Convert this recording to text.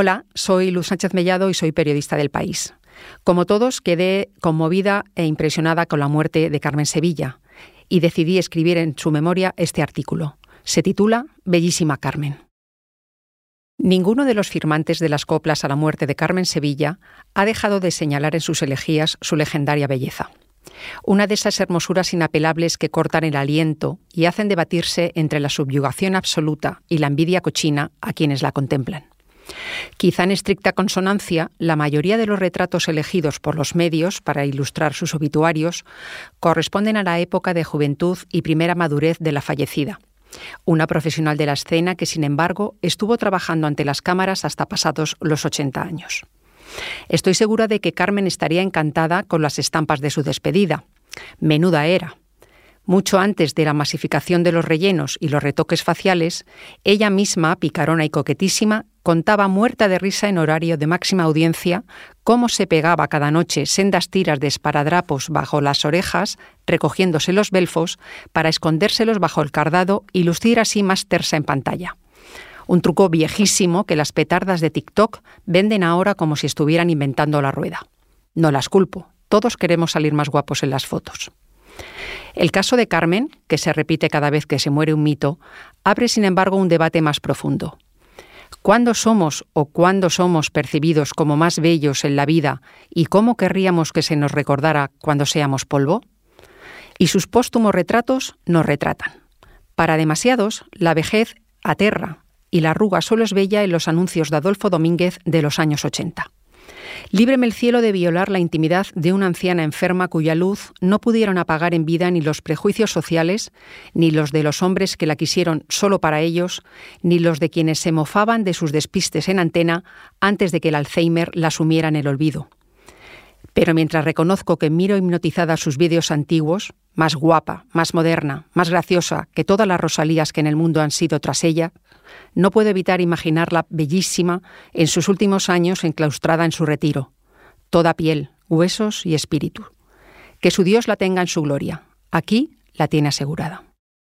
Hola, soy Luz Sánchez Mellado y soy periodista del país. Como todos, quedé conmovida e impresionada con la muerte de Carmen Sevilla y decidí escribir en su memoria este artículo. Se titula Bellísima Carmen. Ninguno de los firmantes de las coplas a la muerte de Carmen Sevilla ha dejado de señalar en sus elegías su legendaria belleza. Una de esas hermosuras inapelables que cortan el aliento y hacen debatirse entre la subyugación absoluta y la envidia cochina a quienes la contemplan. Quizá en estricta consonancia, la mayoría de los retratos elegidos por los medios para ilustrar sus obituarios corresponden a la época de juventud y primera madurez de la fallecida. Una profesional de la escena que, sin embargo, estuvo trabajando ante las cámaras hasta pasados los 80 años. Estoy segura de que Carmen estaría encantada con las estampas de su despedida. Menuda era. Mucho antes de la masificación de los rellenos y los retoques faciales, ella misma, picarona y coquetísima, contaba muerta de risa en horario de máxima audiencia cómo se pegaba cada noche sendas tiras de esparadrapos bajo las orejas, recogiéndose los belfos, para escondérselos bajo el cardado y lucir así más tersa en pantalla. Un truco viejísimo que las petardas de TikTok venden ahora como si estuvieran inventando la rueda. No las culpo, todos queremos salir más guapos en las fotos. El caso de Carmen, que se repite cada vez que se muere un mito, abre sin embargo un debate más profundo. ¿Cuándo somos o cuándo somos percibidos como más bellos en la vida y cómo querríamos que se nos recordara cuando seamos polvo? Y sus póstumos retratos nos retratan. Para demasiados, la vejez aterra y la arruga solo es bella en los anuncios de Adolfo Domínguez de los años 80. Líbreme el cielo de violar la intimidad de una anciana enferma cuya luz no pudieron apagar en vida ni los prejuicios sociales, ni los de los hombres que la quisieron solo para ellos, ni los de quienes se mofaban de sus despistes en antena antes de que el Alzheimer la sumiera en el olvido. Pero mientras reconozco que miro hipnotizada sus vídeos antiguos, más guapa, más moderna, más graciosa que todas las Rosalías que en el mundo han sido tras ella, no puedo evitar imaginarla bellísima en sus últimos años enclaustrada en su retiro, toda piel, huesos y espíritu. Que su Dios la tenga en su gloria. Aquí la tiene asegurada.